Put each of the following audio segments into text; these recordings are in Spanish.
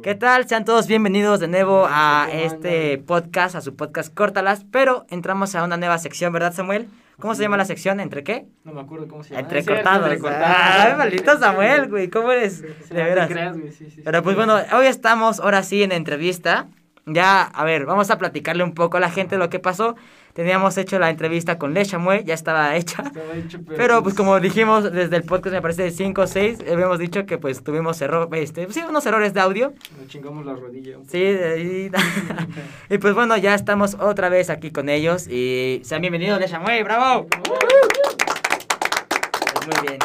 ¿Qué tal? Sean todos bienvenidos de nuevo a este podcast, a su podcast Córtalas, pero entramos a una nueva sección, ¿verdad Samuel? ¿Cómo se llama la sección? ¿Entre qué? No me acuerdo cómo se llama. Entrecortados. Entrecortados. Ay, maldito Samuel, güey, ¿cómo eres? De veras. Pero pues bueno, hoy estamos ahora sí en entrevista. Ya, a ver, vamos a platicarle un poco a la gente lo que pasó. Teníamos hecho la entrevista con Le Chamuel, ya estaba hecha. Estaba hecho, Pero pues como dijimos desde el podcast, me parece de 5 o 6, habíamos dicho que pues tuvimos error, este, sí, unos errores de audio. Nos chingamos la rodilla. Sí, y, y pues bueno, ya estamos otra vez aquí con ellos y sean bienvenidos, Le Chamuel, bravo. Pues muy bien.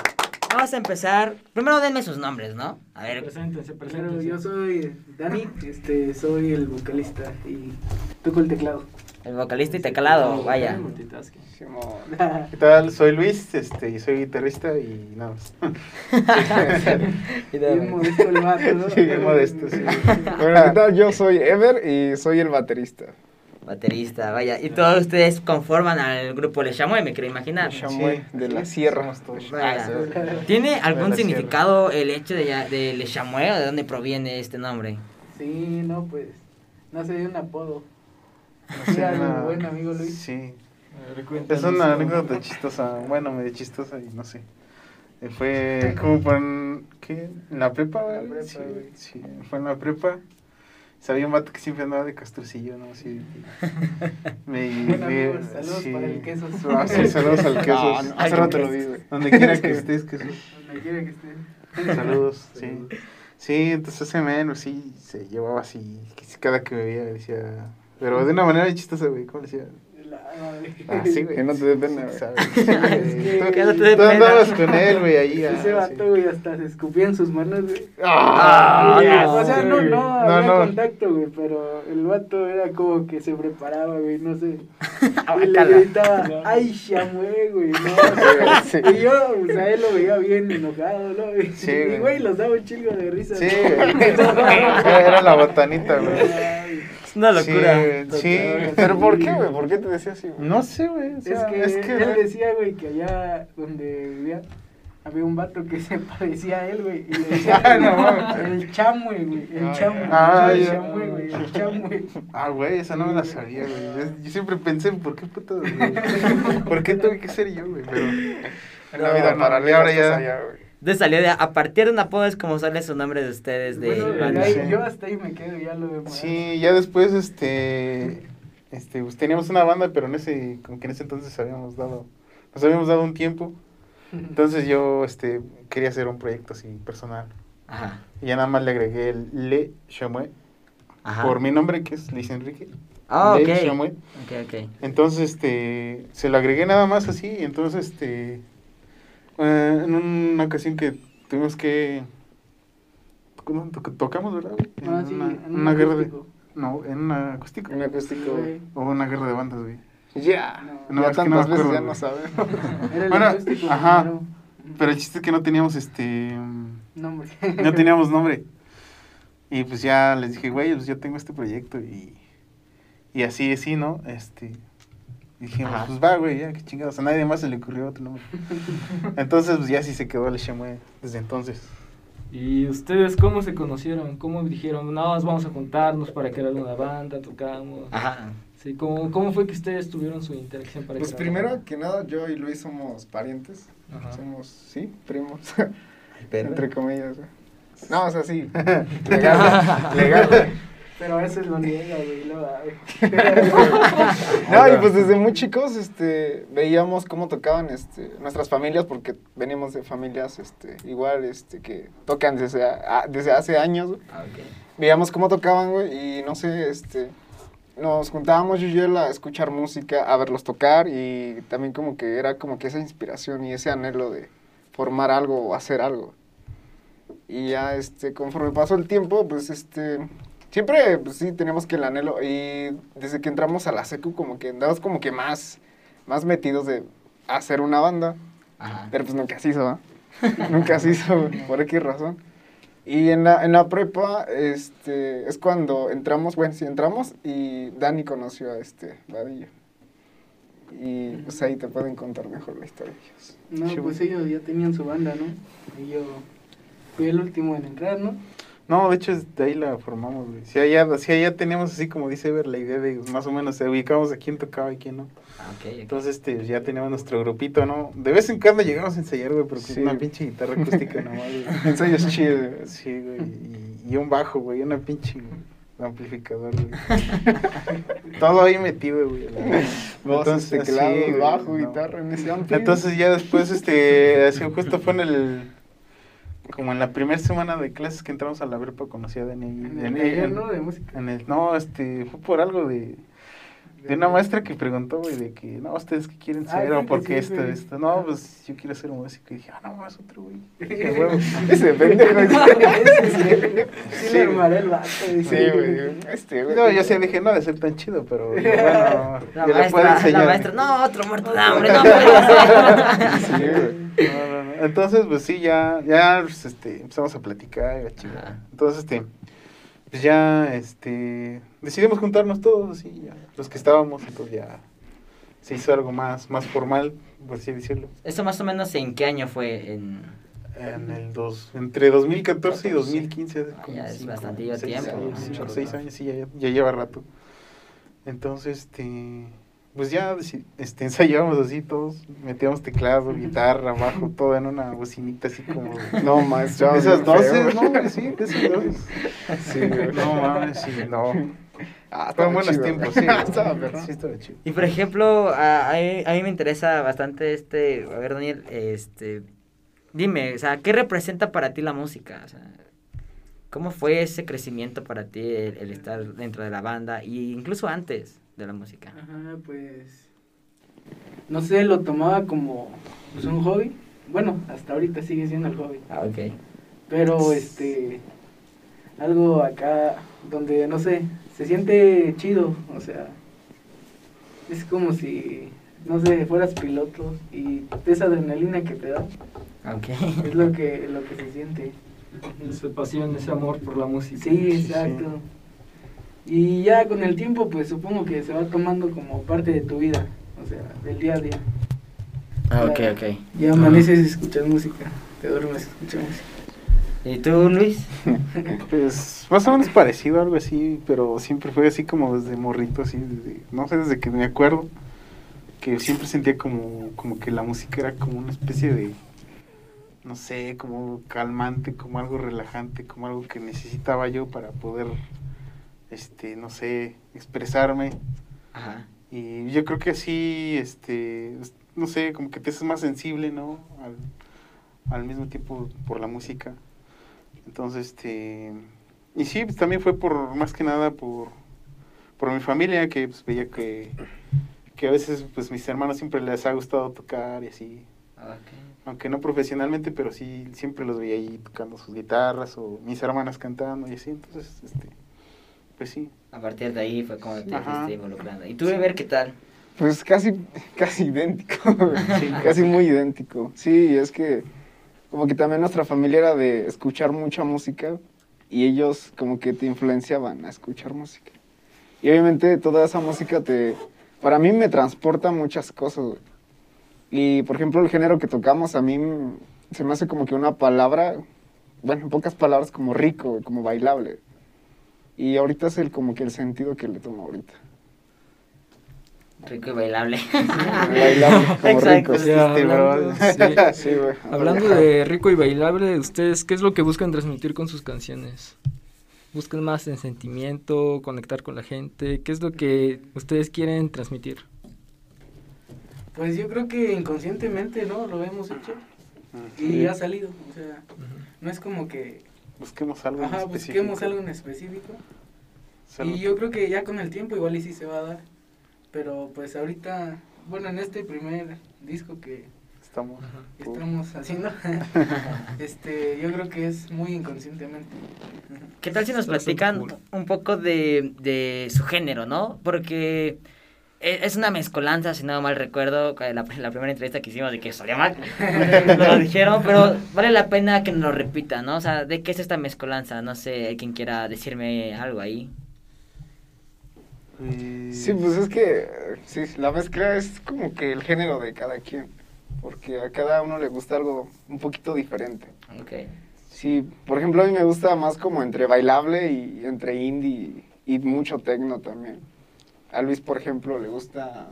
Vamos a empezar. Primero denme sus nombres, ¿no? A ver, Preséntense, Claro, preséntense. yo soy Dani, este, soy el vocalista y toco el teclado. el vocalista y teclado, vaya. ¿Qué tal? Soy Luis, este, y soy guitarrista y nada más. Bien modesto el vato, ¿no? Sí, bien modesto, sí. Bueno, ¿qué tal? Yo soy Ever y soy el baterista. Baterista, vaya. Y todos ustedes conforman al grupo Le Chamuel, me quiero imaginar. Chamué Sí, de la sierra. Vaya. Ah, ¿Tiene algún significado el hecho de, ya- de Le Chamuel o de dónde proviene este nombre? Sí, no, pues, nace de un apodo. sí. Era mi Una- buen amigo Luis. Sí. Es una anécdota chistosa, bueno, medio chistosa y no sé. Eh, Fue como por, ¿qué? ¿En la prepa, En la prepa, Sí, güey. sí, fue en la prepa. Sabía un vato que siempre andaba de castrucillo, ¿no? Sí. Me, me- saludos sí. para el queso. Ah, sí, saludos al queso. No, no, Hace rato lo vi, güey. Donde quiera que estés, queso. Donde quiera que esté. Saludos, sí. Sí, entonces ese men, pues, sí, se llevaba así, cada que me veía decía, pero de una manera chistosa, güey, ¿cómo le decía? Ah, sí, güey. Que no te dé pena, güey. ¿Sabes? Sí, güey. que- Que no te dé Tú pena. andabas con él, güey, ahí. ah, Ese sí. vato, güey, hasta se escupía en sus manos, güey. Ah, no, o sea, no, güey. no, No, había no. contacto, güey, pero el vato era como que se preparaba, güey, no sé. Y le gritaba, ay, chamue, güey, no. Sí. Y yo, o sea, él lo veía bien enojado, ¿no? Y, Sí, y, güey. los daba un chingo de risa. Sí, ¿no? güey. Era la botanita, güey. Es una locura. Sí, sí. ¿Pero por qué, güey? ¿Por qué te decía así, güey? No sé, güey. o Es que, es que él decía, güey, que allá donde vivía había un vato que se parecía a él, güey, y le decía, Ah, no el chamue, güey, el chamue, ah, el chamue, güey, el chamue. Ah, güey, esa no me la sabía, güey. Yo- Yo siempre pensé, ¿por qué puto? ¿Por qué tuve que ser yo, güey? Pero. En la vida no, paralela ahora ya- allá, güey. De salió de, a partir de un apodo es como sale su nombre de ustedes de Bueno, banda. ahí- sí. yo hasta ahí me quedo, ya lo demás. Sí, ya después, este, este, pues teníamos una banda, pero en ese, como que en ese entonces habíamos dado, nos habíamos dado un tiempo. Entonces yo, este, quería hacer un proyecto así personal. Ajá. Y ya nada más le agregué el Le Chamué Ajá. por mi nombre, que es Luis Enrique. Ah, Le ok. Chamué. Ok, ok. Entonces, este, se lo agregué nada más así, y entonces, este, eh, en una ocasión que tuvimos que, ¿cómo to- tocamos, verdad? güey? En Ah, sí, una, en un una guerra de, acústico. no, en una acústico. Un acústico. Güey. Hubo una guerra de bandas, güey. Ya. No, ya es que no tantas veces acuerdo, ya no sabemos. Era el Bueno, acústico ajá. primero. Pero el chiste es que no teníamos, este, Nombre. no teníamos nombre. Y pues ya les dije, güey, pues yo tengo este proyecto y, y así, así, ¿no? Este, dijimos, Ajá. pues va, güey, ya, qué chingados. A nadie más se le ocurrió otro nombre. Entonces, pues ya sí se quedó el Shemue desde entonces. ¿Y ustedes cómo se conocieron? ¿Cómo dijeron, no, nos vamos a juntarnos para crear una banda, tocamos? Ajá. Sí, ¿cómo, ¿Cómo fue que ustedes tuvieron su interacción para Pues primero banda? que nada, yo y Luis somos parientes. Ajá. Somos, sí, primos. Pero- Entre comillas, güey. No, o sea, sí. Legal, legal. Pero a veces lo niega, güey, lo da, güey. No, y pues desde muy chicos, este, veíamos cómo tocaban, este, nuestras familias, porque venimos de familias, este, igual, este, que tocan desde, a- desde hace años, güey. Ah, ok. Veíamos cómo tocaban, güey, y no sé, este, nos juntábamos yo y él a escuchar música, a verlos tocar, y también como que era como que esa inspiración y ese anhelo de formar algo o hacer algo. Y ya, este, conforme pasó el tiempo, pues, este, siempre, pues sí, teníamos que el anhelo, y desde que entramos a la secu, como que andamos como que más, más metidos de hacer una banda, Ajá. pero pues nunca se hizo, ¿va? nunca se hizo, por qué razón. Y en la, en la prepa, este, es cuando entramos, bueno, sí, entramos y Dani conoció a este Vadillo. Y pues ahí te pueden contar mejor la historia de ellos. No, pues ellos ya tenían su banda, ¿no? Y yo fui el último en entrar, ¿no? No, de hecho, es- de ahí la formamos, güey. Si allá, si allá teníamos así, como dice Ever, la idea de más o menos, se ubicamos a quién tocaba y quién no. Ah. Entonces, este, ya teníamos nuestro grupito, ¿no? De vez en cuando llegamos a ensayar, güey, pero con Sí. una pinche guitarra acústica nomás, güey. Ensayos chidos. Sí, güey, y, y un bajo, güey, una pinche amplificador, güey. Todo ahí metido, güey. Entonces, teclado, güey, bajo, no. guitarra en ese amplio. Entonces ya después, este, así justo fue en el, como en la primera semana de clases que entramos a la verpa, conocí a Dani. En en- en- ¿no? De música. en el, no, este, fue por algo de, de una maestra que preguntó, güey, de que, no, ¿ustedes qué quieren Ah, ser? sí, o que porque sí, esto, esto. No, pues yo quiero ser músico. Y dije, ah, no, es otro, güey. Qué huevo. Ese pendejo. Sí, le armaré el vato. Sí, güey. Este, güey. No, yo sí dije, no, de ser tan chido, pero bueno, La yo le puedo maestra, la maestra, no, otro muerto de hambre, no puede ser. Sí, güey. No, no. Entonces, pues sí, ya, ya pues, este, empezamos a platicar la chingada. Entonces, este, pues ya, este, decidimos juntarnos todos, así, ya, los que estábamos, entonces ya se hizo algo más, más formal, por así decirlo. Eso más o menos en qué año fue en... En el dos, entre 2014 y 2015. hace Ah, como ya es cinco, seis tiempo, Mucho seis años, sí, ya, ya lleva rato. Entonces, este, pues ya este, ensayábamos así todos, metíamos teclado, guitarra, bajo, todo en una bocinita así como... No, maestro. Esas doces. ¿no? güey? Sí, esas doces. Sí, güey. No mames, sí, no. Ah, Fueron buenos chido, tiempos, sí. Estaba. Sí, estaba chido. Y por ejemplo, a, a mí, a mí me interesa bastante este, a ver Daniel, este, dime, o sea, ¿qué representa para ti la música? O sea, ¿cómo fue ese crecimiento para ti el, el estar dentro de la banda e incluso antes de la música? Ajá, pues. No sé, lo tomaba como pues, un hobby. Bueno, hasta ahorita sigue siendo el hobby. Ah, ok. Pero este. Algo acá donde, no sé, se siente chido. O sea, es como si, no sé, fueras piloto y esa adrenalina que te da Ah, Ok. es lo que, lo que se siente. Esa pasión, ese amor por la música. Sí, exacto. Y ya con el tiempo, pues supongo que se va tomando como parte de tu vida, o sea, del día a día. Ah, ok, ok. Ya amaneces y escuchas música, te duermes escuchas música. ¿Y tú, Luis? Pues más o menos parecido, algo así, pero siempre fue así como desde morrito, así, desde, no sé, desde que me acuerdo, que siempre sentía como, como que la música era como una especie de, no sé, como calmante, como algo relajante, como algo que necesitaba yo para poder, este, no sé, expresarme. Ajá. Y yo creo que así, este, es- no sé, como que te haces más sensible, ¿no? Al, al mismo tiempo por la música. Entonces, este, y sí, pues también fue por, más que nada por, por mi familia, que pues veía que, que a veces, pues mis hermanos siempre les ha gustado tocar y así. Aunque no profesionalmente, pero sí, siempre los veía ahí tocando sus guitarras o mis hermanas cantando y así. Entonces, este, pues sí. A partir de ahí fue como te fuiste involucrando. ¿Y tú, ver qué tal? Pues casi, casi idéntico. Sí. casi muy idéntico. Sí, es que como que también nuestra familia era de escuchar mucha música y ellos como que te influenciaban a escuchar música. Y obviamente toda esa música te, para mí me transporta muchas cosas. güey. Y por ejemplo el género que tocamos a mí se me hace como que una palabra, bueno, en pocas palabras como rico, como bailable. Y ahorita es el como que el sentido que le tomo ahorita. Rico y bailable. Bailable como Exacto. rico. Sí. Sí. Hablando de rico y bailable, ¿ustedes qué es lo que buscan transmitir con sus canciones? ¿Buscan más en sentimiento, conectar con la gente? ¿Qué es lo que ustedes quieren transmitir? Pues yo creo que inconscientemente, ¿no? Lo hemos hecho y ha salido, o sea, no es como que, Busquemos algo en ajá, específico. busquemos algo en específico. Algo- Y yo creo que ya con el tiempo igual y sí se va a dar. Pero pues ahorita, bueno, en este primer disco que Estamos. estamos haciendo, este, yo creo que es muy inconscientemente. ¿Qué tal si nos platican un poco de, de su género, no? Porque es una mezcolanza, si no mal recuerdo, la, la primera entrevista que hicimos de que solía mal, nos lo dijeron, pero vale la pena que nos lo repitan, ¿no? O sea, ¿de qué es esta mezcolanza? No sé, hay quien quiera decirme algo ahí. Eh, Sí, pues es que sí, la mezcla es como que el género de cada quien, porque a cada uno le gusta algo un poquito diferente. Ok. Sí, por ejemplo, a mí me gusta más como entre bailable y entre indie y, y mucho tecno también. A Luis, por ejemplo, le gusta...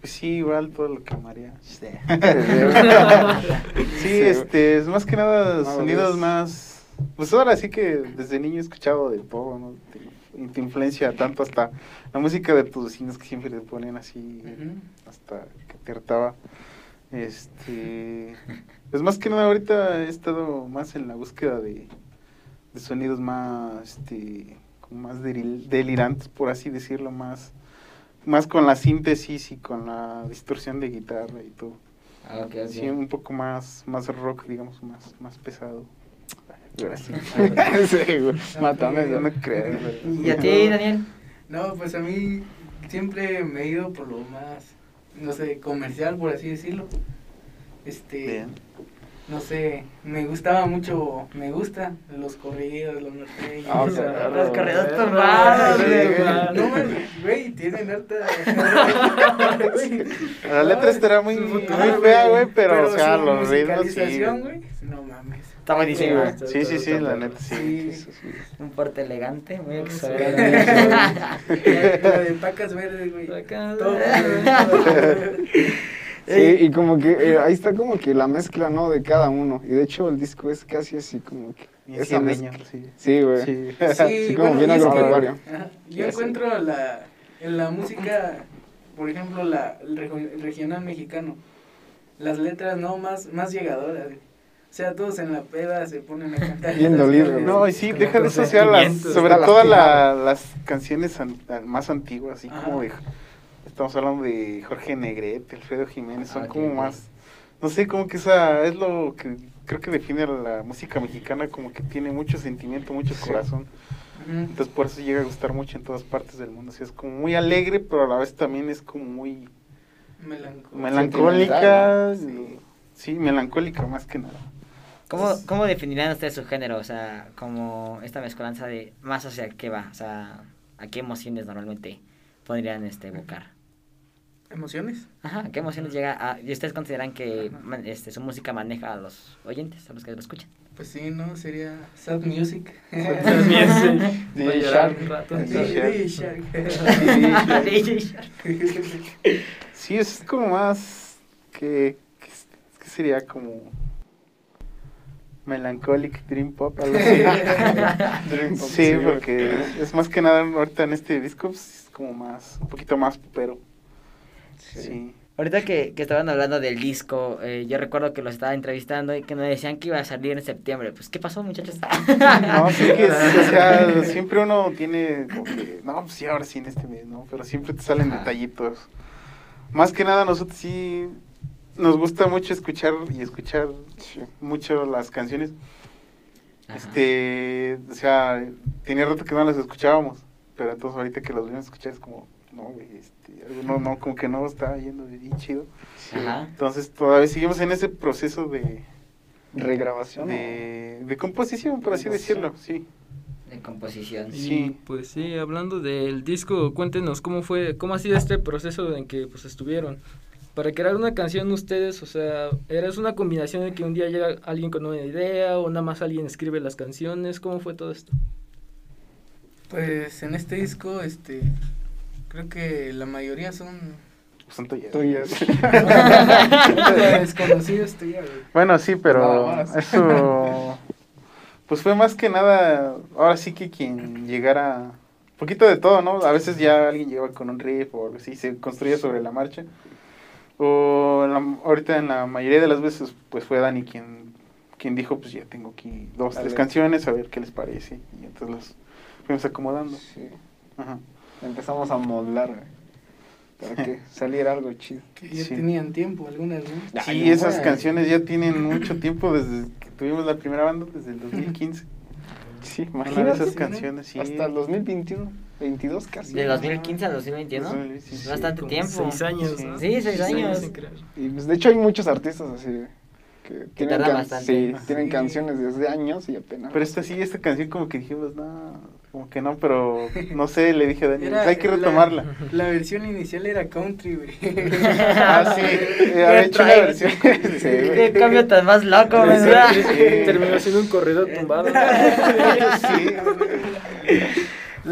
Pues sí, igual todo lo que María. Sí, Sí, este, es más que nada No, sonidos más... Pues ahora sí que desde niño he escuchado de todo, ¿no? Te, te influencia tanto hasta la música de tus vecinos que siempre te ponen así, hasta que te hartaba. Este, pues más que nada ahorita he estado más en la búsqueda de, de sonidos más, este, más delil- delirantes, por así decirlo, más, más con la síntesis y con la distorsión de guitarra y todo. Ah, un poco más, más rock, digamos, más, más pesado. Gracias. sí, güey. Mátame. No, creo, güey. ¿Y a ti, Daniel? No, pues a mí siempre me he ido por lo más, no sé, comercial, por así decirlo. Este, Bien. No sé, me gustaba mucho, me gusta los corridos, los norteños. Ah, sea, claro. Los corridos tumbados, güey. No, güey, tienen harta. La letra estará muy, muy fea, güey, pero, o sea, su los ritmos sí. güey. no mames. Está buenísimo. güey. Sí, sí, sí, la neta, sí. Sí. Un porte elegante, muy la de pacas verdes, güey. Pacas verdes. Sí, y como que eh, ahí está como que la mezcla, ¿no? De cada uno. Y de hecho el disco es casi así como que... Esa mezcla. sí. Sí, güey. Sí. Sí, como bien agropecuario. yo encuentro la, en la música, por ejemplo, la, el regional mexicano, las letras no más, más llegadoras. güey. O sea, todos en la peda se ponen a cantar. Bien dolido. No, y sí, deja de asociar las, sobre todo la, las canciones an- an- más antiguas, así Ajá. como de, estamos hablando de Jorge Negrete, Alfredo Jiménez, son Ah, como más, no sé, como que esa es lo que creo que define a la música mexicana, como que tiene mucho sentimiento, mucho Sí. corazón, entonces por eso llega a gustar mucho en todas partes del mundo, así es como muy alegre, pero a la vez también es como muy Melancólico. melancólica, Sentimental, sí, melancólica más que nada. ¿Cómo, ¿Cómo definirían ustedes su género? O sea, como esta mezcolanza de más hacia qué va, o sea, a qué emociones normalmente podrían este, evocar. ¿Emociones? Ajá, ¿a qué emociones llega a... ¿Y ustedes consideran que man- este, su música maneja a los oyentes, a los que lo escuchan? Pues sí, ¿no? Sería sad music. También sí. DJ Shark. DJ Shark. DJ Shark. Sí, es como más que, que, que sería como melancholic dream pop, algo así. Dream Pop, sí, porque es más que nada ahorita en este disco pues, es como más, un poquito más pero sí. Ahorita que, que estaban hablando del disco, eh, yo recuerdo que los estaba entrevistando y que me decían que iba a salir en septiembre. Pues, ¿qué pasó, muchachos? No, sí que, es- o sea, siempre uno tiene como que, no, pues sí, ahora sí en este mes, ¿no? Pero siempre te salen Ajá. detallitos. Más que nada nosotros sí nos gusta mucho escuchar y escuchar mucho las canciones. Ajá. Este, o sea, tenía rato que no las escuchábamos, pero entonces ahorita que las volvimos a escuchar es como, no, güey, este, algo no, no, como que no está yendo bien chido. Ajá. Entonces todavía seguimos en ese proceso de, Regrabación. de, de composición, por así decirlo, sí. De composición. Y Sí. pues sí, hablando del disco, cuéntenos cómo fue, cómo ha sido este proceso en que pues estuvieron. Para crear una canción ustedes, o sea, ¿era es una combinación de que un día llega alguien con una idea o nada más alguien escribe las canciones? ¿Cómo fue todo esto? Pues en este disco, este, creo que la mayoría son Santo ya. Tuyas. desconocidos, tú ya, güey. Bueno, sí, pero Nada más. eso, pues fue más que nada, ahora sí que quien llegara, un poquito de todo, ¿no? A veces ya alguien llegaba con un riff o algo así, se construía sobre la marcha. O la- ahorita en la mayoría de las veces, pues fue Dani quien, quien dijo, pues ya tengo aquí dos, tres canciones, a ver qué les parece. Y entonces las fuimos acomodando. Sí. Ajá. Empezamos a modelar, güey, Para que saliera algo chido. Que ya Sí. tenían tiempo algunas, ¿no? Sí, Ay, esas canciones ya tienen mucho tiempo desde que tuvimos la primera banda, desde el 2015. Sí, imagínate. esas canciones, sí. Hasta el 2021, 22 casi. De 2015 a 2021. Sí, sí, Es sí. bastante tiempo. Seis años, Sí. ¿no? Sí, seis años. Y pues de hecho hay muchos artistas así que tienen, can- bastante. sí, tienen canciones desde años y apenas. Pero esta sí, esta canción como que dijimos, no, como que no, pero no sé, le dije a Daniel, Era hay que la- retomarla. La, versión inicial era country, güey. Ah, sí, eh, había hecho una versión. Sí, güey. Qué cambio tan más loco, ¿verdad? Sí. Terminó siendo un corrido tumbado. Sí.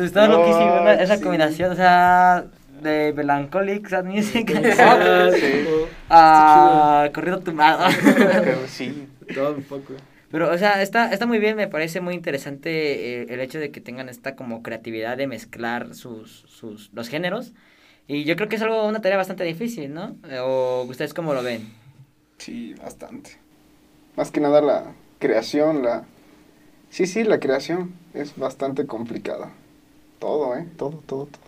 Está No, loquísimo ¿no? esa sí. combinación, o sea, de melancholic sad music Ah, Sí. sí. a corrido tumbado. Pero sí. Todo un poco. Pero, o sea, está, está muy bien, me parece muy interesante eh, el hecho de que tengan esta como creatividad de mezclar sus, sus, los géneros. Y yo creo que es algo, una tarea bastante difícil, ¿no? Eh, ¿O ustedes cómo lo ven? Sí, bastante. Más que nada la creación, la... Sí, sí, la creación es bastante complicada. Todo, ¿eh? Todo, todo, todo.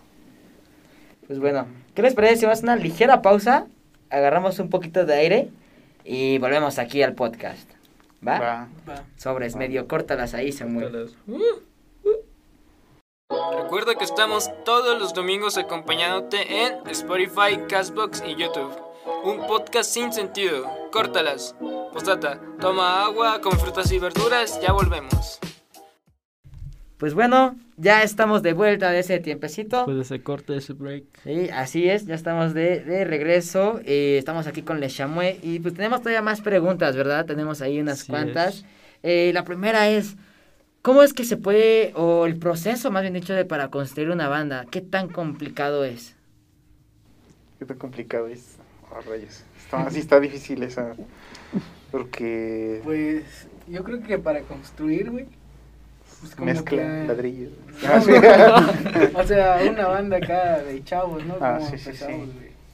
Pues bueno, ¿qué les parece si vamos a una ligera pausa? Agarramos un poquito de aire y volvemos aquí al podcast. ¿Va? Va. Va. Sobres, medio córtalas ahí, se mueve. Recuerda que estamos todos los domingos acompañándote en Spotify, Castbox y YouTube. Un podcast sin sentido. Córtalas. Postdata, toma agua con frutas y verduras, ya volvemos. Pues bueno, ya estamos de vuelta de ese tiempecito. Puede ser corte ese break. Sí, así es, ya estamos de, de regreso. eh, estamos aquí con Le Chamois y pues tenemos todavía más preguntas, ¿verdad? Tenemos ahí unas Así cuantas. Eh, la primera es, ¿cómo es que se puede, o el proceso más bien dicho, de para construir una banda? ¿Qué tan complicado es? Qué tan complicado es. Oh, rayos. Está, sí está difícil esa. Porque Pues yo creo que para construir, güey. Pues como mezcla que- ladrillos. Ah, o sea, una banda acá de chavos, ¿no? Ah, Como sí, sí, sí.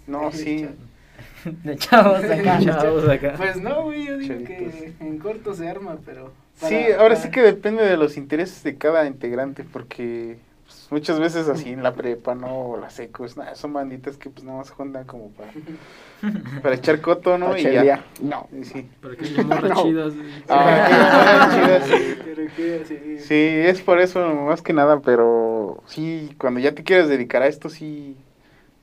No, sí. De chavos acá. Chavos acá. Pues no, güey, yo digo Chavitos. que en corto se arma, pero... Sí, ahora para- sí que depende de los intereses de cada integrante, porque muchas veces así en la prepa, ¿no? O la seco, es, nah, son banditas que pues nada más juntan como para, para echar coto, ¿no? Y ya. No. Sí. Para que haya morras No. chidas. Ah, chidas, sí. Sí, es por eso más que nada, pero sí, cuando ya te quieres dedicar a esto, sí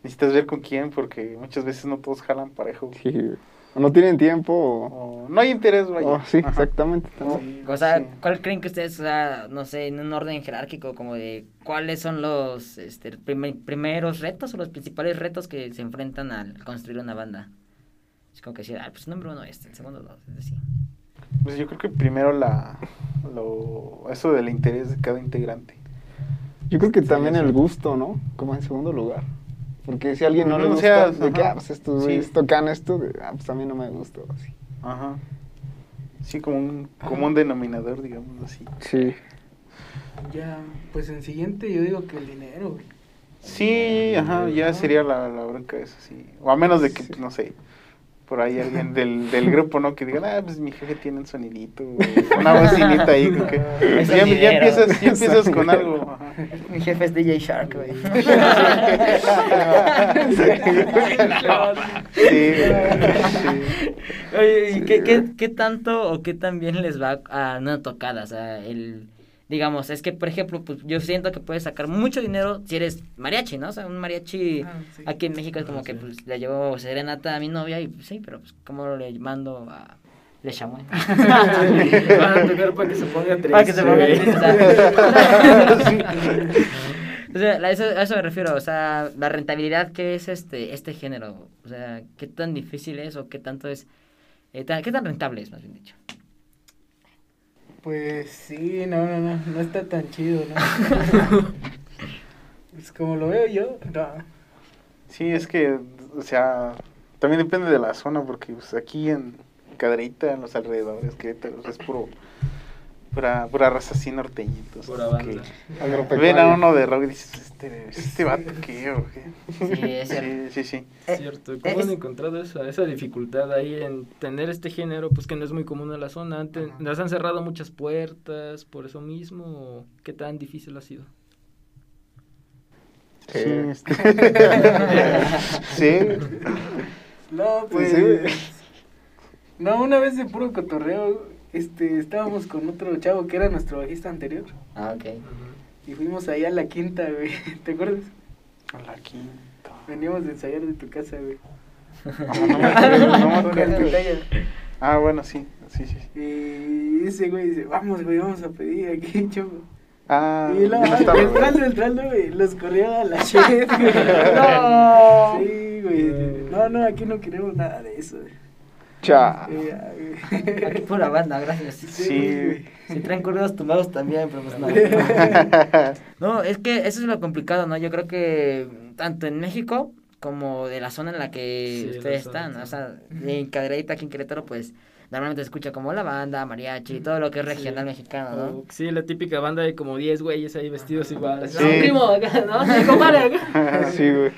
necesitas ver con quién, porque muchas veces no todos jalan parejo. Sí. O no tienen tiempo o... O no hay interés, vaya. o sí, Ajá. exactamente. Sí, O sea, sí. ¿cuál creen que ustedes, o sea, no sé, en un orden jerárquico, como de cuáles son los este, primer- primeros retos o los principales retos que se enfrentan al construir una banda? Es como que decir, ah, pues número uno este, el segundo dos, es decir. Pues yo creo que primero la, lo, eso del interés de cada integrante. Yo creo que Sí, también sí. el gusto, ¿no? Como en segundo lugar. Porque si alguien no le Ujú, o gusta, sea, de que, ah, pues estos Sí. güeyes tocan esto, de, ah, pues a mí no me gusta. o Así. Ajá. Sí, como un, como un denominador, digamos así. Sí. Ya, pues en siguiente yo digo que el dinero, güey. Sí, ajá, ya sería la, la bronca eso, sí. O a menos de que, pues, no sé, por ahí alguien del, del grupo, ¿no? Que diga, ah, pues mi jefe tiene un sonidito, una bocinita ahí, que... Es ya, ya empiezas, ya empiezas con algo. Ajá. Mi jefe es DJ Shark, güey. Sí, sí. Oye, ¿y qué, qué, qué tanto o qué tan bien les va a una tocada? O sea, el, digamos, es que, por ejemplo, pues yo siento que puedes sacar mucho dinero si eres mariachi, ¿no? O sea, un mariachi Ah, sí. aquí en México es como que, sí. pues, le llevo serenata a mi novia y, pues, sí, pero, pues, ¿cómo le mando a Le Chamois? Van a tocar para que se ponga triste. Para que se ponga triste, o sea. O sea, a eso, a eso me refiero, o sea, la rentabilidad que es este este género, o sea, qué tan difícil es o qué tanto es, eh, tan- qué tan rentable es, más bien dicho. Pues sí, no, no, no, no está tan chido, ¿no? pues como lo veo yo, no. Sí, es que, o sea, también depende de la zona, porque pues, aquí en Cadereyta, en los alrededores, Querétaro, es puro, pura, pura raza así norteña. entonces, Pura que banda. Agropecuaria. Ven a uno de rock y dices, este, este vato qué, o qué. Sí, es cierto. Sí, sí, sí. Eh, Cierto, ¿cómo es- han encontrado esa, esa dificultad ahí en tener este género? Pues que no es muy común en la zona. Antes. ¿Les han cerrado muchas puertas por eso mismo? ¿O ¿Qué tan difícil ha sido? Sí, Sí. este. sí. No, pues. Sí, no, una vez de puro cotorreo, este, estábamos con otro chavo que era nuestro bajista anterior. Ah, ok. Y fuimos allá a la quinta, güey. ¿Te acuerdas? A la quinta. Veníamos de ensayar de tu casa, güey. No, no me acuerdo, no me el acuerdo. Ah, bueno, sí, sí, sí. Y ese güey dice, vamos, güey, vamos a pedir aquí, chavo. Ah, Y no estaba, güey. entrando, entrando, güey, los corrió a la shit, güey. No. Sí, güey. No, no, aquí no queremos nada de eso, güey. Cha. Aquí pura banda, gracias. Sí. Si traen corridos tumbados también, pero pues no. No, es que eso es lo complicado, ¿no? Yo creo que tanto en México como de la zona en la que Sí, la ustedes zona, están, sí. o sea, en Cadereyta, aquí en Querétaro, pues normalmente se escucha como la banda, mariachi, todo lo que es regional mexicano, ¿no? O- Sí, la típica banda de como 10 güeyes ahí vestidos igual. Sí. No, primo, acá, ¿no? Sí, compadre, acá. Sí, güey.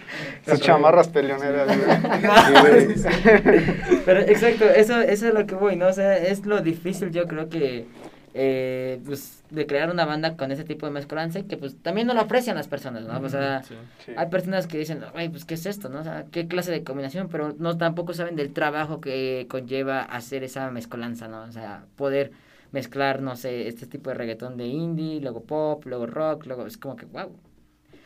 Sus chamarras peleoneras, güey. Sí, güey. Pero exacto, eso, eso es lo que voy, ¿no? O sea, es lo difícil, yo creo que, eh, pues, de crear una banda con ese tipo de mezcolanza y que, pues, también no lo aprecian las personas, ¿no? O sea, Sí. Sí. hay personas que dicen, ay, pues, ¿qué es esto, no? O sea, ¿qué clase de combinación? Pero no tampoco saben del trabajo que conlleva hacer esa mezcolanza, ¿no? O sea, poder mezclar, no sé, este tipo de reggaetón de indie, luego pop, luego rock, luego es como que, wow.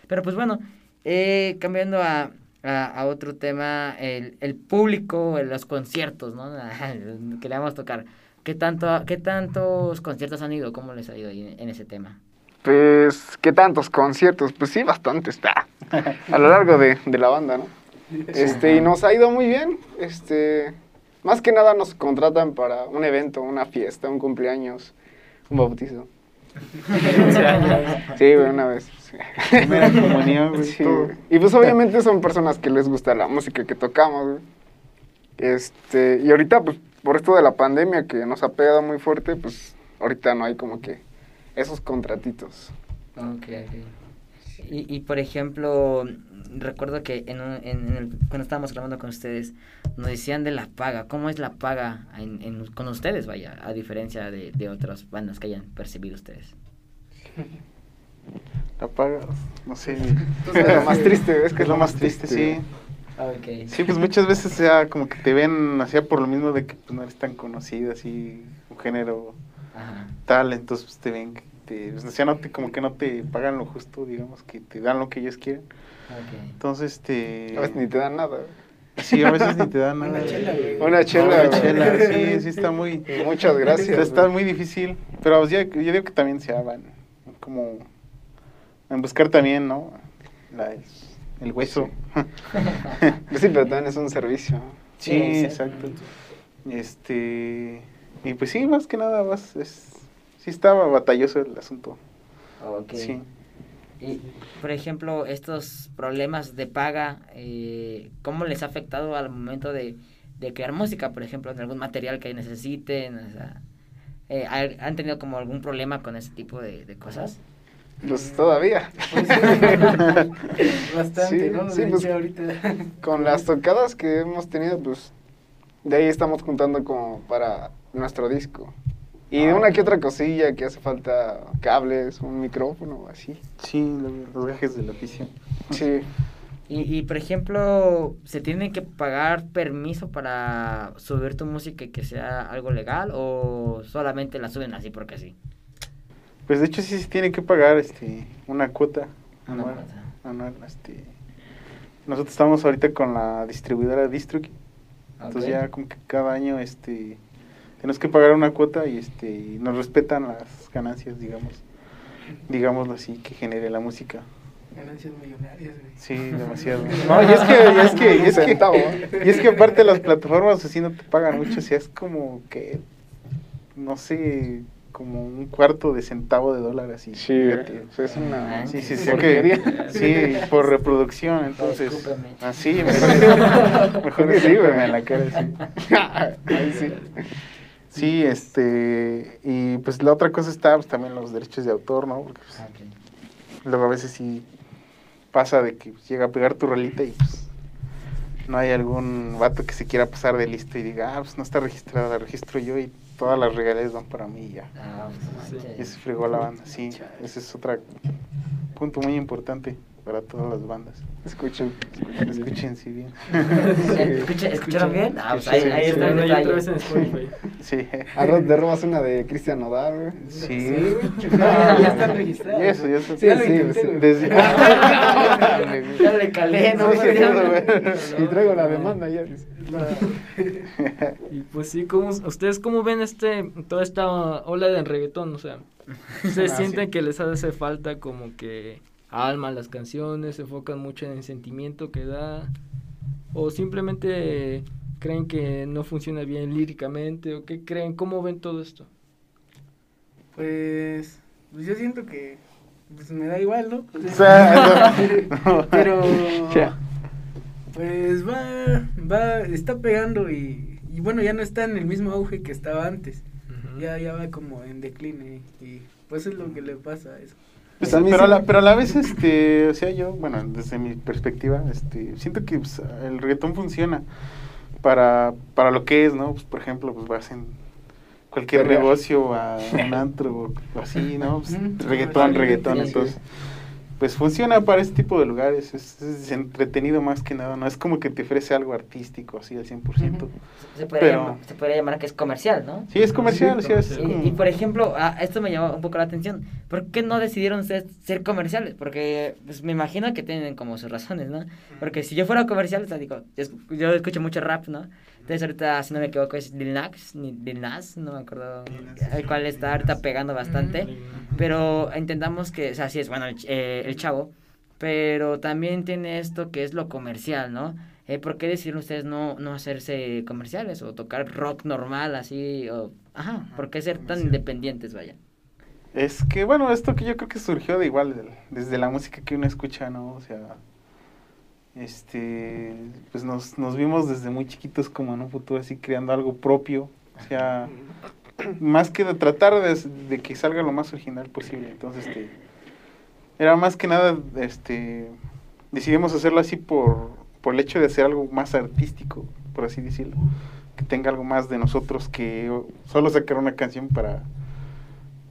Pero, pues, bueno, eh, cambiando a, a, a otro tema, el, el público, los conciertos, ¿no? que le vamos a tocar. ¿Qué, tanto, ¿Qué tantos conciertos han ido? ¿Cómo les ha ido ahí en, ese tema? Pues, ¿qué tantos conciertos? Pues sí, bastantes. ah, A lo largo de, de la banda, ¿no? Este, y nos ha ido muy bien. Este, más que nada nos contratan para un evento, una fiesta, un cumpleaños, un bautizo. Sí, güey, una vez. sí. Primera comunión, güey, Sí. Y pues obviamente son personas que les gusta la música que tocamos, güey. Este, y ahorita, pues, por esto de la pandemia que nos ha pegado muy fuerte, pues, ahorita no hay como que esos contratitos. Ok. Y, y por ejemplo, recuerdo que en, un- en- en el- cuando estábamos grabando con ustedes, nos decían de la paga. ¿Cómo es la paga en, en- con ustedes, vaya? A diferencia de, de otras bandas que hayan percibido ustedes. La pagas, no sé. Entonces, lo más triste, es que es lo más triste, sí. Ok. Sí, pues muchas veces ya como que te ven así por lo mismo de que pues, no eres tan conocido, así, un género Ajá. tal, entonces pues, te ven, te, pues, no te, como que no te pagan lo justo, digamos, que te dan lo que ellos quieren. Entonces, este... A veces ni te dan nada. Sí, a veces ni te dan nada. Una chela, güey. Una chela, Una chela, sí, sí está muy... Muchas gracias. Está, muy difícil, pero pues, ya- yo digo que también se van como en buscar también, ¿no? La- el hueso. Pues sí, pero también es un servicio. Sí, Sí, exacto. Este y pues sí, más que nada, más es sí estaba batalloso el asunto. Ok. Sí. Y, por ejemplo, estos problemas de paga, eh, ¿cómo les ha afectado al momento de, de crear música? Por ejemplo, en algún material que necesiten. O sea, eh, ¿ha- ¿Han tenido como algún problema con ese tipo de, de cosas? Pues todavía. Pues, Bastante, Sí, ¿no? sí, De pues- hecho, ahorita. Con las tocadas que hemos tenido, pues de ahí estamos juntando como para nuestro disco. Y de una que otra cosilla que hace falta cables, un micrófono, así. Sí, lo- los gajes del oficio. Sí. Y, y, por ejemplo, ¿se tiene que pagar permiso para subir tu música y que sea algo legal o solamente la suben así porque sí? Pues de hecho sí se tiene que pagar este una cuota Una anual. cuota. anual, este nosotros estamos ahorita con la distribuidora Distruc. Entonces ya como que cada año este tenemos que pagar una cuota y este y nos respetan las ganancias, digamos. Digámoslo así, que genere la música. Ganancias millonarias, güey. Sí, demasiado. No, y es que, y es que, y es que, y es que aparte las plataformas así no te pagan mucho, o sea, es como que, no sé, como un cuarto de centavo de dólar así. Sí, fíjate. es una... Sí, sí, sí, que, sí, por reproducción, entonces, Escúpeme. así, mejor, mejor Sí, sí, güey. en la cara, sí. Ahí sí. Sí, este, y pues la otra cosa está, pues también los derechos de autor, ¿no? Porque pues, Ok. luego a veces sí pasa de que pues, llega a pegar tu rolita y pues no hay algún vato que se quiera pasar de listo y diga, ah, pues no está registrada, la registro yo y todas las regalías van para mí ya. Ah, pues, Sí. Y se fregó la banda, sí, ese es otro punto muy importante. Para todas las bandas. Escuchen. Escuchen, sí, bien. Escucha- ¿Escucharon bien? Ah, pues ahí, ahí sí, está el otra vez en Spotify. Sí. A Rod te robas una de Cristian Nodal, güey. Sí. Sí, güey. Ya, están registrados. Y eso, ya está. Sí, Ya lo sí, intenté, sí. güey. Desde... Ya le calé, ¿no? Sí, güey. Y traigo la demanda ya. Y pues sí, ¿cómo, ¿ustedes cómo ven este toda esta ola de reggaetón? O sea, ¿ustedes Ah, sienten sí. que les hace falta como que alma a las canciones, se enfocan mucho en el sentimiento que da? ¿O simplemente creen que no funciona bien líricamente? ¿O qué creen? ¿Cómo ven todo esto? Pues, pues yo siento que pues me da igual, ¿no? O sea, no. pero pues va, va, está pegando y, y bueno, ya no está en el mismo auge que estaba antes. Ya, ya va como en decline y pues es lo que le pasa a eso. Pues, pero, a la, me- pero a la vez, este, o sea, yo, bueno, desde mi perspectiva, este, siento que pues, el reggaetón funciona para, para lo que es, ¿no? Pues, por ejemplo, pues vas en cualquier negocio, a un antro o así, ¿no? Pues, reggaetón, reggaetón, entonces, pues funciona para ese tipo de lugares, es, es entretenido más que nada, no es como que te ofrece algo artístico así al 100%. Ujú. Se podría, Pero- llamar, se podría llamar que es comercial, ¿no? Sí, es comercial, Sí, es como- Y, y, por ejemplo, ah, esto me llamó un poco la atención. ¿Por qué no decidieron ser, ser comerciales? Porque pues, me imagino que tienen como sus razones, ¿no? Porque si yo fuera comercial, o sea, digo, yo escucho mucho rap, ¿no? Entonces ahorita, si no me equivoco, es Lil Nas, ni- Lil Nas, no me acuerdo el cual está ahorita pegando bastante. Pero intentamos que, o sea, sí es bueno el, ch- eh, el chavo, pero también tiene esto que es lo comercial, ¿no? Eh, ¿Por qué decidieron ustedes no, no hacerse comerciales o tocar rock normal así? O, ajá, ¿por qué ser tan independientes, vaya? Es que, bueno, esto que yo creo que surgió de igual, desde la música que uno escucha, ¿no? O sea, este, pues nos, nos vimos desde muy chiquitos como en un futuro así creando algo propio, o sea, más que de tratar de, de que salga lo más original posible, entonces, este, era más que nada, este, decidimos hacerlo así por, por el hecho de hacer algo más artístico, por así decirlo, que tenga algo más de nosotros que solo sacar una canción para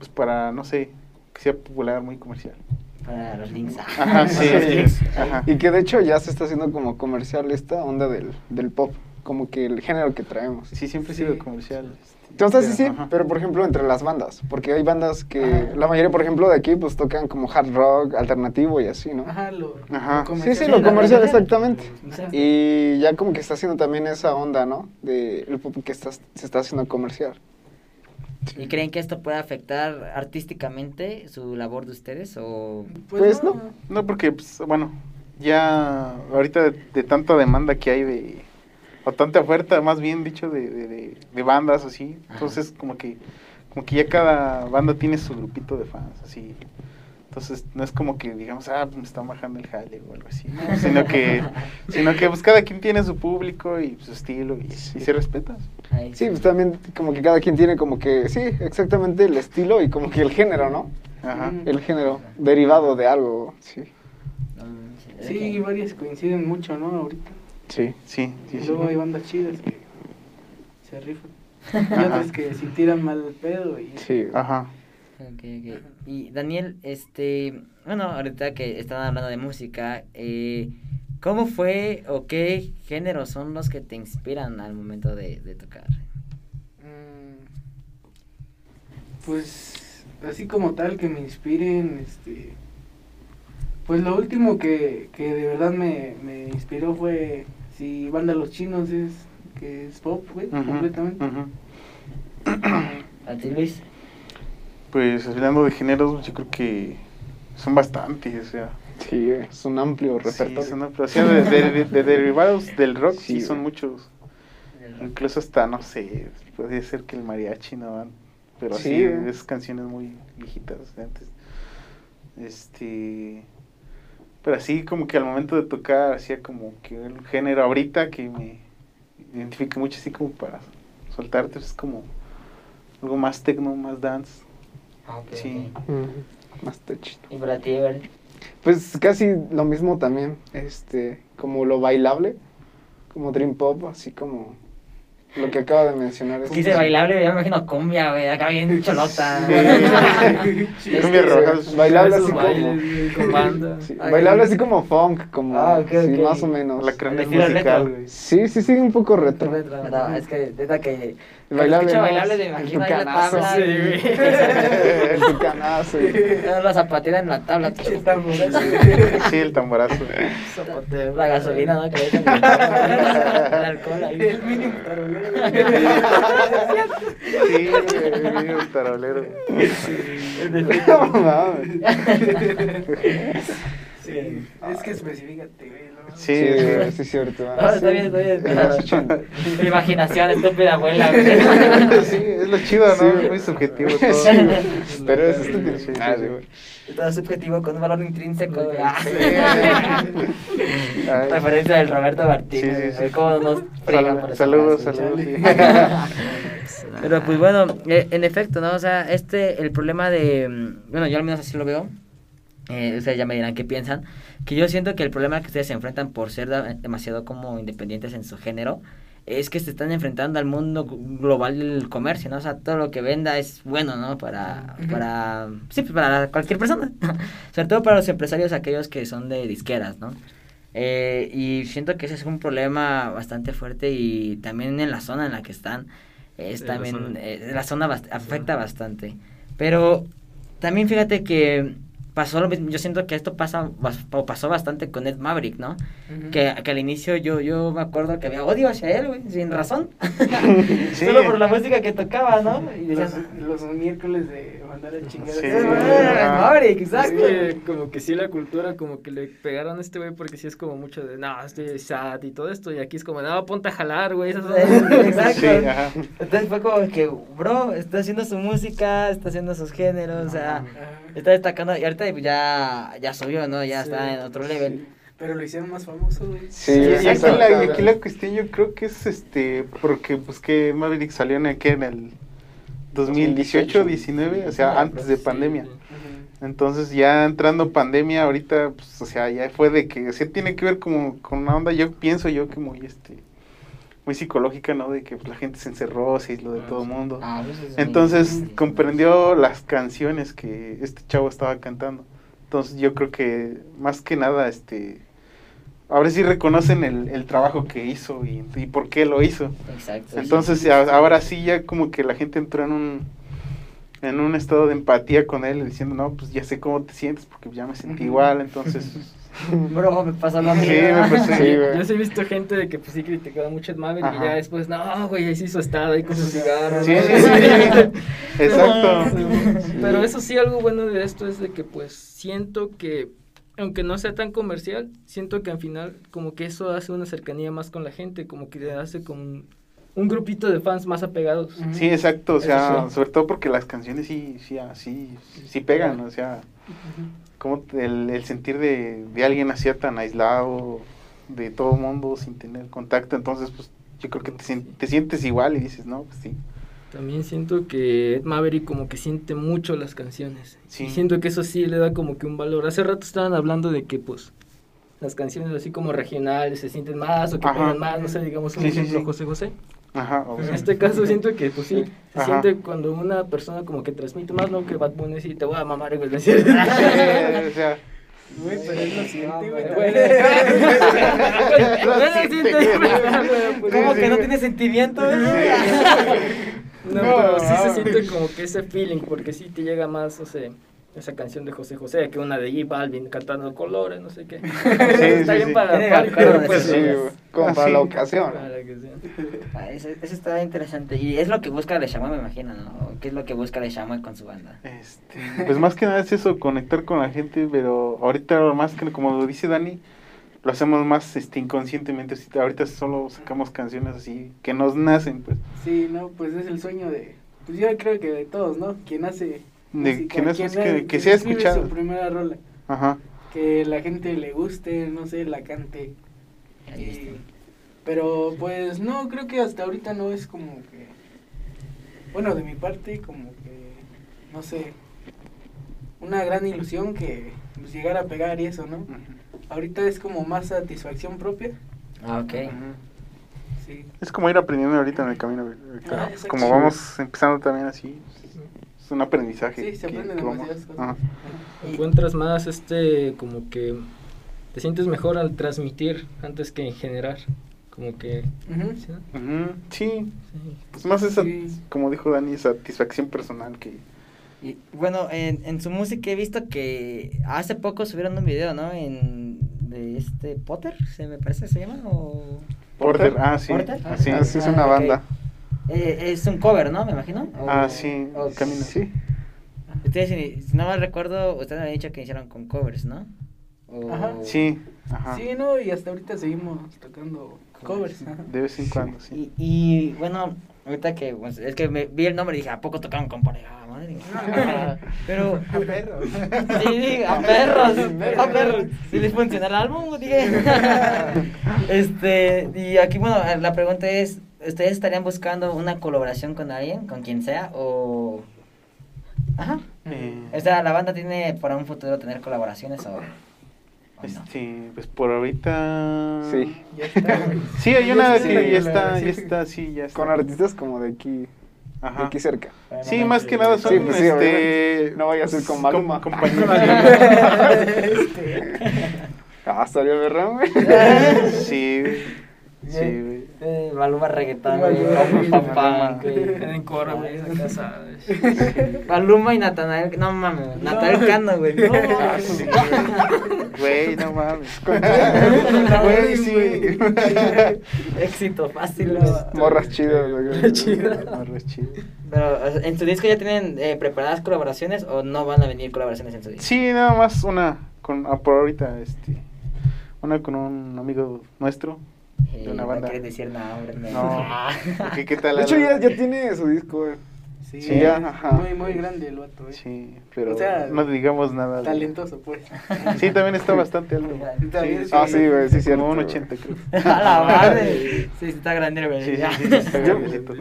pues para, no sé, que sea popular, muy comercial. Para los links. Ajá, sí, sí, ajá. Y que de hecho ya se está haciendo como comercial esta onda del, del pop, como que el género que traemos. Sí, siempre Sí. sido comercial. Entonces sí, sí, ajá. pero por ejemplo entre las bandas, porque hay bandas que Ajá. la mayoría, por ejemplo, de aquí pues tocan como hard rock, alternativo y así, ¿no? Ajá, lo, Ajá. lo Sí, sí, lo comercial, comercial. exactamente. Ajá. Y ya como que está haciendo también esa onda, ¿no? De el pop que está, se está haciendo comercial. ¿Y creen que esto puede afectar artísticamente su labor de ustedes o Pues no. No, porque, pues, bueno, ya ahorita de, de tanta demanda que hay de, o tanta oferta, más bien dicho, de, de, de- de bandas así, Ajá. entonces como que, como que ya cada banda tiene su grupito de fans, así. Entonces no es como que digamos, ah, me están bajando el jale o algo así, ¿no? sino que, sino que pues cada quien tiene su público y su estilo y, y se respeta. Sí, pues también como que cada quien tiene como que, sí, exactamente el estilo y como que el género, ¿no? Ajá. Mm. El género derivado de algo, sí. Sí, varias coinciden mucho, ¿no? Ahorita. Sí. Sí, sí, Y sí. luego hay bandas chidas que se rifan. Y otras que si tiran mal el pedo y... Sí. Ajá. Ok, ok. Y Daniel, este, bueno, ahorita que están hablando de música, eh, ¿cómo fue o qué géneros son los que te inspiran al momento de, de tocar? Mm, Pues así como tal que me inspiren, este... Pues lo último que, que de verdad me, me inspiró fue, si Banda Los Chinos es, que es pop, güey, completamente. ujú. ¿A ti, Luis? Pues hablando de géneros, yo creo que son bastantes, o sea. Sí, es un amplio Sí, repertorio. son amplios. O sea, de, de- de derivados del rock sí, Sí, son güey. muchos. Incluso hasta, no sé, podría ser que el mariachi, ¿no? Pero Sí, sí, güey. es canciones muy viejitas de antes. Este... Pero así como que al momento de tocar, hacía como que el género ahorita que me identifica mucho así como para soltarte, es como algo más techno, más dance. Ah, Sí. Ujú, Más techito. ¿Y para ti? Pues casi lo mismo también, este, como lo bailable, como Dream Pop, así como lo que acaba de mencionar. es- Quise bailable, ya me imagino cumbia, güey, acá bien cholota. Sí. Cumbia roja. Bailable así como... güey, banda. sí, Ay, bailable así como funk, como... Ah, ok, sí, ok. más o menos. La crema El estilo musical, retro. güey. Sí, sí, sí, un poco retro. No, es que, neta que. Bailable, bailable, me En imagino tu ahí la canazo, tabla. sí, y- En tu canazo. La zapatera en la tabla. Sí, el tamborazo. Zapateo. La gasolina, ¿no? Que le echan el alcohol ahí. El mínimo Sí, güey, tarolero. No mames. Sí, es que específicate, güey. ¿no? Sí, Sí, sí. güey, sí, es cierto. No, está bien, está bien. En los 80. Mi imaginación, estúpida abuela. güey. Sí, es lo chido, Sí, ¿no? güey. Muy subjetivo todo. Sí. Pero es Sí, estúpido. sí, Ah, sí. sí, güey. Todo subjetivo con un valor intrínseco. Referencia del Roberto Martínez. Sí, sí, ¿Cómo nos Saludos, saludos. Pero pues bueno, eh, en efecto, ¿no? O sea, este, el problema de, mm, bueno, yo al menos así lo veo, eh, ustedes ya me dirán qué piensan, que yo siento que el problema que ustedes se enfrentan por ser demasiado como independientes en su género, es que se están enfrentando al mundo gl- global del comercio, ¿no? O sea, todo lo que venda es bueno, ¿no? Para, para, sí, pues, para cualquier persona, sobre todo para los empresarios, aquellos que son de disqueras, ¿no? Eh, y siento que ese es un problema bastante fuerte y también en la zona en la que están, es Sí, la también, zona. eh, la zona bast- afecta bastante. Pero también fíjate que pasó lo mismo, yo siento que esto pasa, o pasó bastante con Ed Maverick, ¿no? Que, que al inicio yo, yo me acuerdo que había odio hacia él, güey, sin razón. Sí. Solo por la música que tocaba, ¿no? Y decías, Los, los miércoles de mandar a chingar. Sí. "Eh, Ed Maverick, Es exacto. que como que sí la cultura como que le pegaron a este güey porque sí es como mucho de no, estoy sad y todo esto y aquí es como no, ponte a jalar, güey. esas son-" Exacto. Sí, ajá. Entonces fue como que, bro, está haciendo su música, está haciendo sus géneros, o sea, Ajá. está destacando. Y ahorita ya, ya subió, ¿no? Ya Sí, está en otro level. Sí, Pero lo hicieron más famoso, güey. Sí, Y, y aquí, exacto. la, y aquí la cuestión yo creo que es este, porque pues que Maverick salió en, ¿qué? en el 2018, 19, o sea, antes de pandemia. Entonces ya entrando pandemia ahorita, pues, o sea, ya fue de que, sí tiene que ver como con una onda, yo pienso yo que muy, este, muy psicológica, ¿no? De que pues, la gente se encerró, se aisló de Ah, todo el mundo. Ah, es Entonces comprendió las canciones que este chavo estaba cantando. Entonces yo creo que más que nada, este, ahora sí reconocen el, el trabajo que hizo y, y por qué lo hizo. Exacto. Entonces a- ahora sí ya como que la gente entró en un en un estado de empatía con él diciendo no pues ya sé cómo te sientes porque ya me sentí igual entonces Bro, me pasó lo Sí, mismo. me pasó. Sí, güey. Yo sí he visto gente de que pues sí criticaba mucho a Ed Maverick y Ajá. ya después, no, güey, ahí sí su estado ahí con sus cigarros. sí, ¿no? sí, sí. exacto Sí. Pero eso sí, algo bueno de esto es de que pues siento que, aunque no sea tan comercial, siento que al final como que eso hace una cercanía más con la gente, como que le hace como un, un grupito de fans más apegados. Sí exacto o sea sí. sobre todo porque las canciones sí sí sí sí pegan o sea como te- el, el sentir de, de alguien así tan aislado de todo mundo sin tener contacto entonces pues yo creo que te, te sientes igual y dices no pues sí También siento que Ed Maverick como que siente mucho las canciones. Sí. Y siento que eso sí le da como que un valor. Hace rato estaban hablando de que pues las canciones así como regionales se sienten más o que pegan más, no sé, digamos un Sí, sí, ejemplo sí. José José. ajá o En este caso siento que pues sí, se Ajá. siente cuando una persona como que transmite más lo que Bad Bunny sí te voy a mamar güey. o sea Güey, pero él lo siente, güey. Bueno. Bueno, sientes- pues, ¿Cómo Sí, que no sí. tiene sentimiento? No, pero sí se siente como que ese feeling, porque sí te llega más, o sea, esa canción de José José que una de J Balvin cantando colores, no sé qué. Está sí, bien sí. para para- de pues, eso, Sí, sí. Como Ah, para sí. la ocasión. para que sea. Ah, Eso, eso está interesante. Y es lo que busca Le Chamoy, me imagino, ¿no? ¿Qué es lo que busca Le Chamoy con su banda? Este, pues más que nada es eso, conectar con la gente, pero ahorita más que como lo dice Dani, lo hacemos más este inconscientemente, ahorita solo sacamos canciones así que nos nacen, pues. Sí, no, pues es el sueño de. Pues yo creo que de todos, ¿no? Quien hace. De música, quien hace quien música, le- que sea escuchado. su primera rola. Ajá. Que la gente le guste, no sé, la cante. Y- pero pues no, creo que hasta ahorita no es como que. Bueno, de mi parte, como que. No sé. Una gran ilusión que pues, llegara a pegar y eso, ¿no? Ahorita es como más satisfacción propia. Ah, ok. Sí. Es como ir aprendiendo ahorita en el camino. Ah, como vamos empezando también así, es un aprendizaje. Sí, se aprenden demasiadas cosas. Ajá. Encuentras más este como que te sientes mejor al transmitir antes que en generar. Como que. ¿sí, no? Ujú, Sí, Sí. pues más esa, Sí. como dijo Dani, satisfacción personal que... Y bueno, en, en su música he visto que hace poco subieron un video, ¿no? En de este Potter, se me parece se llama o Porter, ah, sí. ¿Porter? ah, sí. Ah, sí, es una banda. Eh, es un cover, ¿no? Me imagino. O- Ah, sí, o- Camino, sí. Ustedes, si, no mal recuerdo, ustedes me habían dicho que hicieron con covers, ¿no? O- Ajá. Sí, ajá. Sí, no, y hasta ahorita seguimos tocando covers. ajá. De vez en cuando, sí. Y, y bueno, ahorita que pues, es que me vi el nombre y dije, ¿a poco tocaron con pareja? Ah, madre. Pero. A perros. Sí, a perros. A perros. Si les funciona el álbum, dije. Este, y aquí, bueno, la pregunta es: ¿Ustedes estarían buscando una colaboración con alguien, con quien sea? O. Ajá. Eh, O sea, ¿la banda tiene para un futuro tener colaboraciones o.? Este, pues por ahorita... Sí. Ya está. Sí, hay una que ya está, colaboración. ya está, sí, ya está. Con artistas como de aquí, de Ajá. aquí cerca. Sí, más que nada son, Sí, pues sí, este... No vaya a ser con Maluma. compañeros. Ah, estaría berrón, güey. sí, sí, güey. Eh, Maluma reggaetón, güey. Güey. En coro, güey, acá sabes. Maluma y Natanael, no mames, Natanael Cano, güey. No, Ah, Güey, no mames. Güey, Güey, sí. Éxito fácil. Morras chidas, güey. Morras chidas. Pero, ¿en su disco ya tienen eh, preparadas colaboraciones o no van a venir colaboraciones en su disco? Sí, nada más una, con, ah, por ahorita, este, una con un amigo nuestro. Eh, de una no banda. quieres decir nombres, no. No. ¿Qué, qué tal? De hecho, ya, ya tiene su disco, güey. Sí, Sí, ya, ajá. Muy, muy grande el vato, eh. Sí, pero O sea, no digamos nada. Talentoso, pues. Sí, también está bastante alto. También, Ah, sí, güey, sí, Como cierto. un güey. 80, creo. A la madre. Sí, sí, está grande, güey. Sí, sí, ya. sí, sí, está grandecito.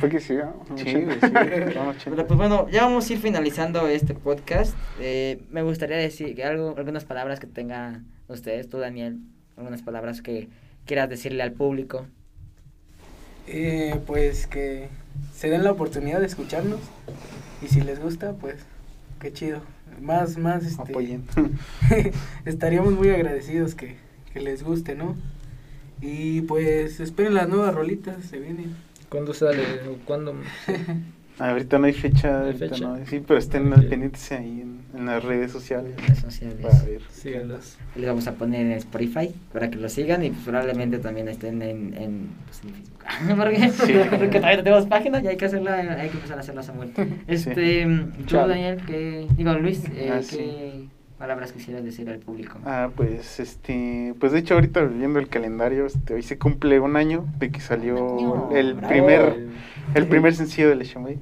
Fue que sí, ¿no? Sí, sí, son 80. Pero pues bueno, ya vamos a ir finalizando este podcast. Eh, me gustaría decir que algo, algunas palabras que tengan ustedes, tú Daniel, algunas palabras que quieras decirle al público. Eh, pues que se den la oportunidad de escucharnos y si les gusta, pues qué chido. Más, más, este, Apoyen. estaríamos muy agradecidos que, que les guste, ¿no? Y pues esperen las nuevas rolitas, se vienen. ¿Cuándo sale? ¿O cuándo? Ahorita no hay fecha, No hay ahorita fecha. no. Sí, pero estén Ok. pendientes ahí en, en las redes sociales. redes sociales. Para ver. Síganlas. Les vamos a poner en Spotify para que lo sigan y probablemente también estén en, en, pues, en Facebook. porque, Sí. porque todavía no tenemos página y hay que hacerla, hay que empezar a hacerla Samuel. Este, tú Chale. Daniel, que, digo Luis, eh, Ah, ¿qué sí. palabras quisieras decir al público? Ah, pues, este, pues de hecho ahorita viendo el calendario, este, hoy se cumple un año de que salió año, el bravo. primer, el primer sencillo de Le Chamay.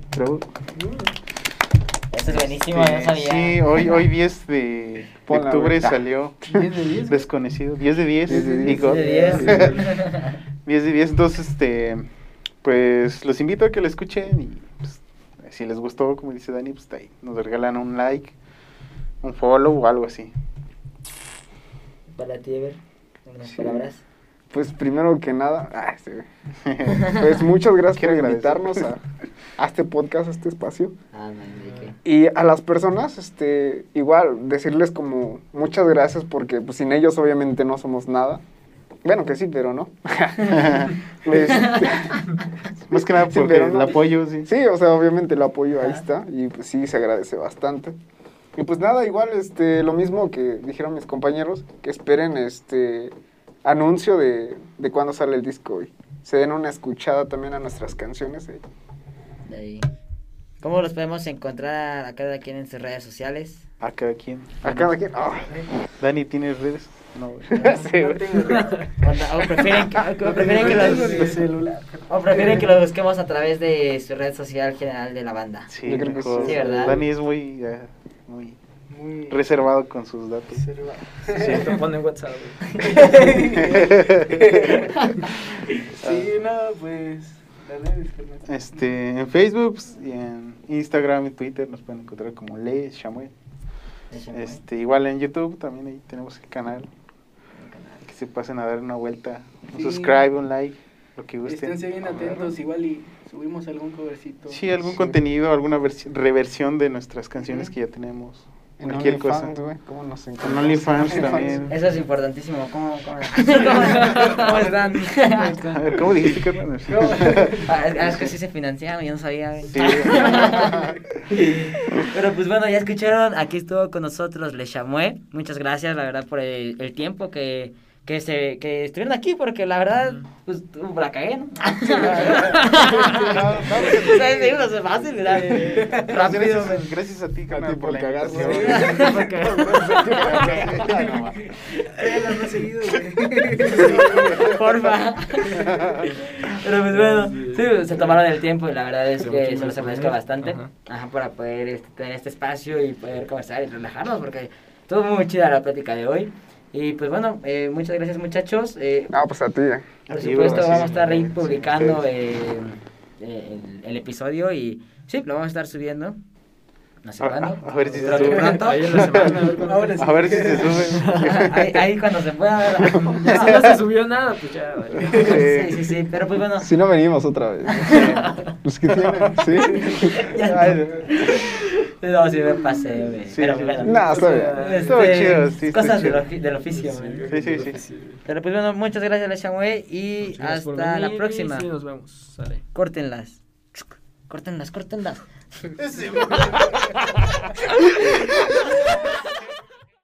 Eso es buenísimo, Este, no sabía. Sí, hoy, hoy 10 de, de octubre salió 10 de 10. Desconocido, 10 de 10, 10 de 10. digo. De 10. 10 de 10, entonces, este, pues los invito a que lo escuchen y pues, si les gustó, como dice Dani, pues ahí nos regalan un like, un follow o algo así. Para ti, Ever, unas Sí. palabras. Pues primero que nada, sí, pues muchas gracias Quiero por invitarnos a, a este podcast, a este espacio. Ah. Y a las personas, este, igual, decirles como muchas gracias porque pues sin ellos obviamente no somos nada. Bueno, que sí, pero no. Este, Más que nada Sí, porque no. el apoyo, sí. sí, o sea, obviamente el apoyo ahí está y pues sí, se agradece bastante. Y pues nada, igual, este, lo mismo que dijeron mis compañeros, que esperen este anuncio de, de cuándo sale el disco y se den una escuchada también a nuestras canciones. eh. De ahí. ¿Cómo los podemos encontrar a cada quien en sus redes sociales? A cada quien. A cada quien. ah, Dani, ¿tienes redes? No, güey. Sí, no güey. tengo O, o prefieren que, o prefieren que los, celular. o prefieren que los busquemos a través de su red social general de la banda. Sí, Yo creo que mejor. sí. Sí, ¿verdad? Dani es muy, eh, muy Muy reservado con sus datos. reservado. Sí, te pone en WhatsApp, güey. Sí, no, pues las redes, carnal. Este, en Facebook y en Instagram y Twitter nos pueden encontrar como Le Chamuel. Este, igual en YouTube también ahí tenemos el canal. Que se pasen a dar una vuelta, un Sí. subscribe, un like. lo que gusten. Esténse bien atentos, igual y subimos algún covercito. Sí, algún Sí. contenido, alguna versi- reversión de nuestras canciones que ya tenemos. En Cualquier cosa. OnlyFans, güey, ¿cómo nos encontramos? OnlyFans OnlyFans. también. Eso es importantísimo. ¿Cómo, cómo, cómo, cómo están? A ver, ¿cómo dijiste, carnal? Ah, es, es que sí se financiaba, yo no sabía. güey. Sí. Pero pues bueno, ya escucharon, aquí estuvo con nosotros Le Chamué. Muchas gracias, la verdad, por el, el tiempo que, que, se, que estuvieron aquí, porque la verdad, pues la cagué, ¿no? O sea, sí, no es fácil, ¿verdad? Rápido. Gracias, gracias a ti, A carnal, ti por cagar. Porfa. Pero pues bueno, sí, se tomaron el tiempo y la verdad es que se los agradezco bastante. Ajá. Para poder este, tener este espacio y poder conversar y relajarnos, porque estuvo muy chida la plática de hoy. Y pues bueno, eh, muchas gracias muchachos. Eh, No, pues a ti. eh. por Sí, supuesto, vamos a estar ahí sí, publicando sí. eh, eh, el, el episodio y sí, lo vamos a estar subiendo. No sé A- cuándo. a- a ver si se sube. pronto. Ahí en la semana, a ver. A ver si se sube. ahí, ahí cuando se pueda. Ya si no se subió nada, pues ya. vale. Sí, sí, sí, pero pues bueno. Si no venimos otra vez. Los que tienen, sí. Ya- Ay, No, sí me pasé, güey. Sí, pero sí. bueno. Nah, está bien. Este, Estuvo chido, sí, Cosas del, ofi- del oficio, güey. Sí, sí, sí. Pero pues bueno, muchas gracias, Leshan, güey. Y hasta la próxima. Sí, nos vemos. Sale. Córtenlas. Córtenlas, córtenlas.